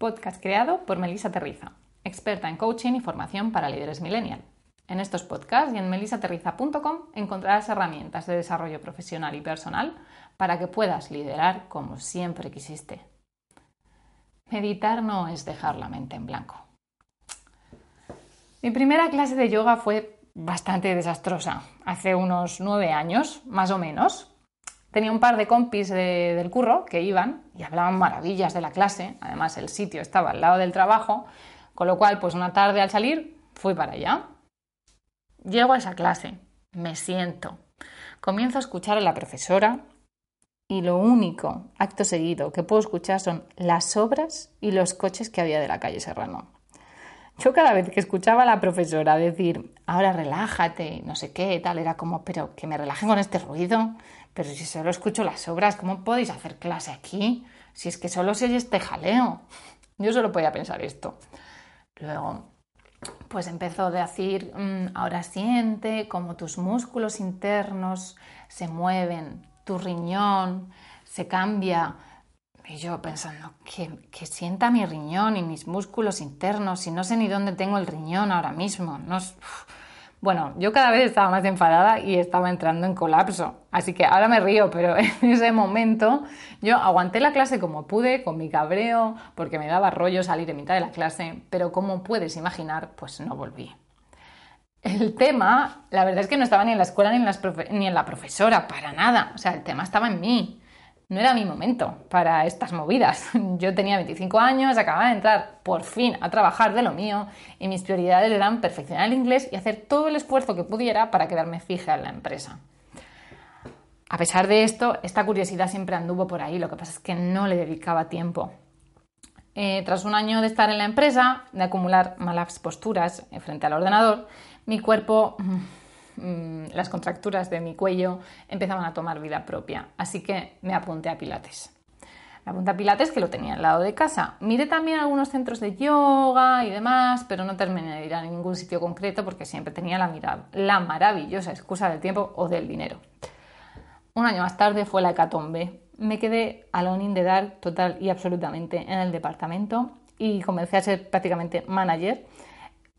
Podcast creado por Melissa Terriza, experta en coaching y formación para líderes millennial. En estos podcasts y en melisaterriza.com encontrarás herramientas de desarrollo profesional y personal para que puedas liderar como siempre quisiste. Meditar no es dejar la mente en blanco. Mi primera clase de yoga fue bastante desastrosa, hace unos nueve años, más o menos, Tenía un par de compis del curro que iban y hablaban maravillas de la clase. Además, el sitio estaba al lado del trabajo, con lo cual, pues una tarde al salir, fui para allá. Llego a esa clase, me siento, comienzo a escuchar a la profesora y lo único, acto seguido, que puedo escuchar son las obras y los coches que había de la calle Serrano. Yo cada vez que escuchaba a la profesora decir, ahora relájate, no sé qué, tal, era como, pero que me relajen con este ruido, pero si solo escucho las obras, ¿cómo podéis hacer clase aquí? Si es que solo se oye este jaleo. Yo solo podía pensar esto. Luego, pues empezó a decir, mm, ahora siente como tus músculos internos se mueven, tu riñón se cambia. Y yo pensando, que, sienta mi riñón y mis músculos internos, y no sé ni dónde tengo el riñón ahora mismo. No, bueno, yo cada vez estaba más enfadada y estaba entrando en colapso. Así que ahora me río, pero en ese momento yo aguanté la clase como pude, con mi cabreo, porque me daba rollo salir en mitad de la clase, pero como puedes imaginar, pues no volví. El tema, la verdad es que no estaba ni en la escuela ni en, ni en la profesora, para nada. O sea, el tema estaba en mí no era mi momento para estas movidas. Yo tenía 25 años, acababa de entrar por fin a trabajar de lo mío y mis prioridades eran perfeccionar el inglés y hacer todo el esfuerzo que pudiera para quedarme fija en la empresa. A pesar de esto, esta curiosidad siempre anduvo por ahí, lo que pasa es que no le dedicaba tiempo. Eh, tras un año de estar en la empresa, de acumular malas posturas frente al ordenador, mi cuerpo mm, las contracturas de mi cuello empezaban a tomar vida propia. Así que me apunté a Pilates. Me apunté a Pilates que lo tenía al lado de casa. Miré también algunos centros de yoga y demás, pero no terminé de ir a ningún sitio concreto porque siempre tenía la, la maravillosa excusa del tiempo o del dinero. Un año más tarde fue la hecatombe. Me quedé alone in the dark total y absolutamente en el departamento y comencé a ser prácticamente manager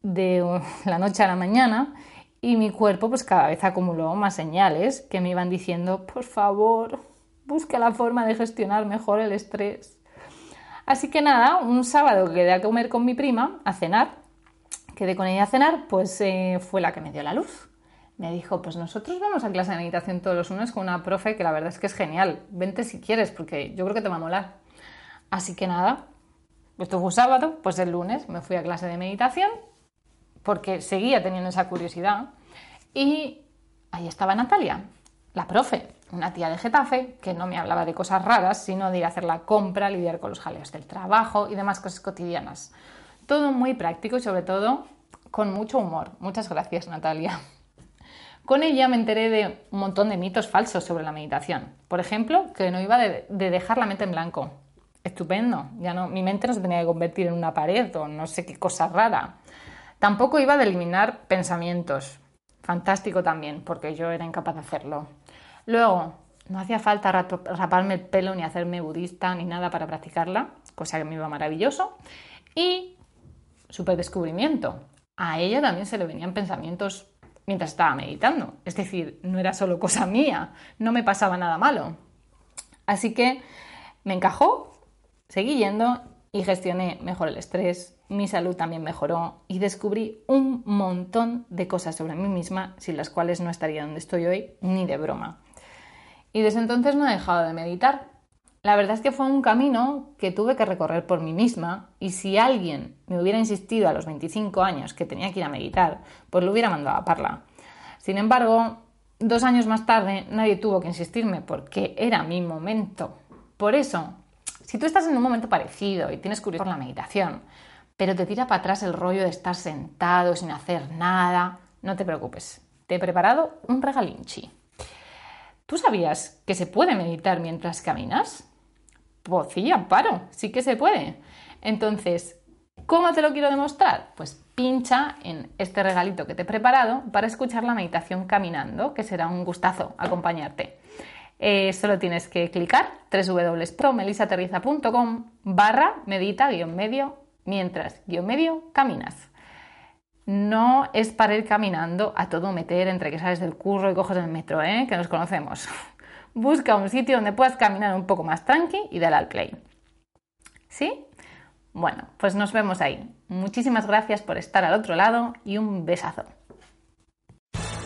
de la noche a la mañana y mi cuerpo pues cada vez acumuló más señales que me iban diciendo, por favor, busca la forma de gestionar mejor el estrés. Así que nada, un sábado quedé a comer con mi prima, a cenar, quedé con ella a cenar, pues eh, fue la que me dio la luz. Me dijo, pues nosotros vamos a clase de meditación todos los lunes con una profe que la verdad es que es genial. Vente si quieres, porque yo creo que te va a molar. Así que nada, esto fue un sábado, pues el lunes me fui a clase de meditación porque seguía teniendo esa curiosidad. Y ahí estaba Natalia, la profe, una tía de Getafe que no me hablaba de cosas raras, sino de ir a hacer la compra, lidiar con los jaleos del trabajo y demás cosas cotidianas. Todo muy práctico y sobre todo con mucho humor. Muchas gracias, Natalia. Con ella me enteré de un montón de mitos falsos sobre la meditación. Por ejemplo, que no iba de, dejar la mente en blanco. Estupendo, ya no, mi mente no se tenía que convertir en una pared o no sé qué cosa rara. Tampoco iba de eliminar pensamientos. Fantástico también, porque yo era incapaz de hacerlo. Luego, no hacía falta raparme el pelo ni hacerme budista ni nada para practicarla, cosa que me iba maravilloso. Y super descubrimiento. A ella también se le venían pensamientos mientras estaba meditando. Es decir, no era solo cosa mía, no me pasaba nada malo. Así que me encajó, seguí yendo y gestioné mejor el estrés, mi salud también mejoró y descubrí un montón de cosas sobre mí misma sin las cuales no estaría donde estoy hoy ni de broma. Y desde entonces no he dejado de meditar. La verdad es que fue un camino que tuve que recorrer por mí misma y si alguien me hubiera insistido a los 25 años que tenía que ir a meditar, pues lo hubiera mandado a parla. Sin embargo, dos años más tarde nadie tuvo que insistirme porque era mi momento. Por eso Si tú estás en un momento parecido y tienes curiosidad por la meditación, pero te tira para atrás el rollo de estar sentado sin hacer nada, no te preocupes. Te he preparado un regalinchi. ¿Tú sabías que se puede meditar mientras caminas? Pues amparo, sí que se puede. Entonces, ¿cómo te lo quiero demostrar? Pues pincha en este regalito que te he preparado para escuchar la meditación caminando, que será un gustazo acompañarte. Eh, solo tienes que clicar www.melisaterriza.com barra medita guion medio mientras guion medio caminas. No es para ir caminando a todo meter entre que sales del curro y coges el metro, ¿eh? que nos conocemos. Busca un sitio donde puedas caminar un poco más tranqui y dale al play. ¿Sí? Bueno, pues nos vemos ahí. Muchísimas gracias por estar al otro lado y un besazo.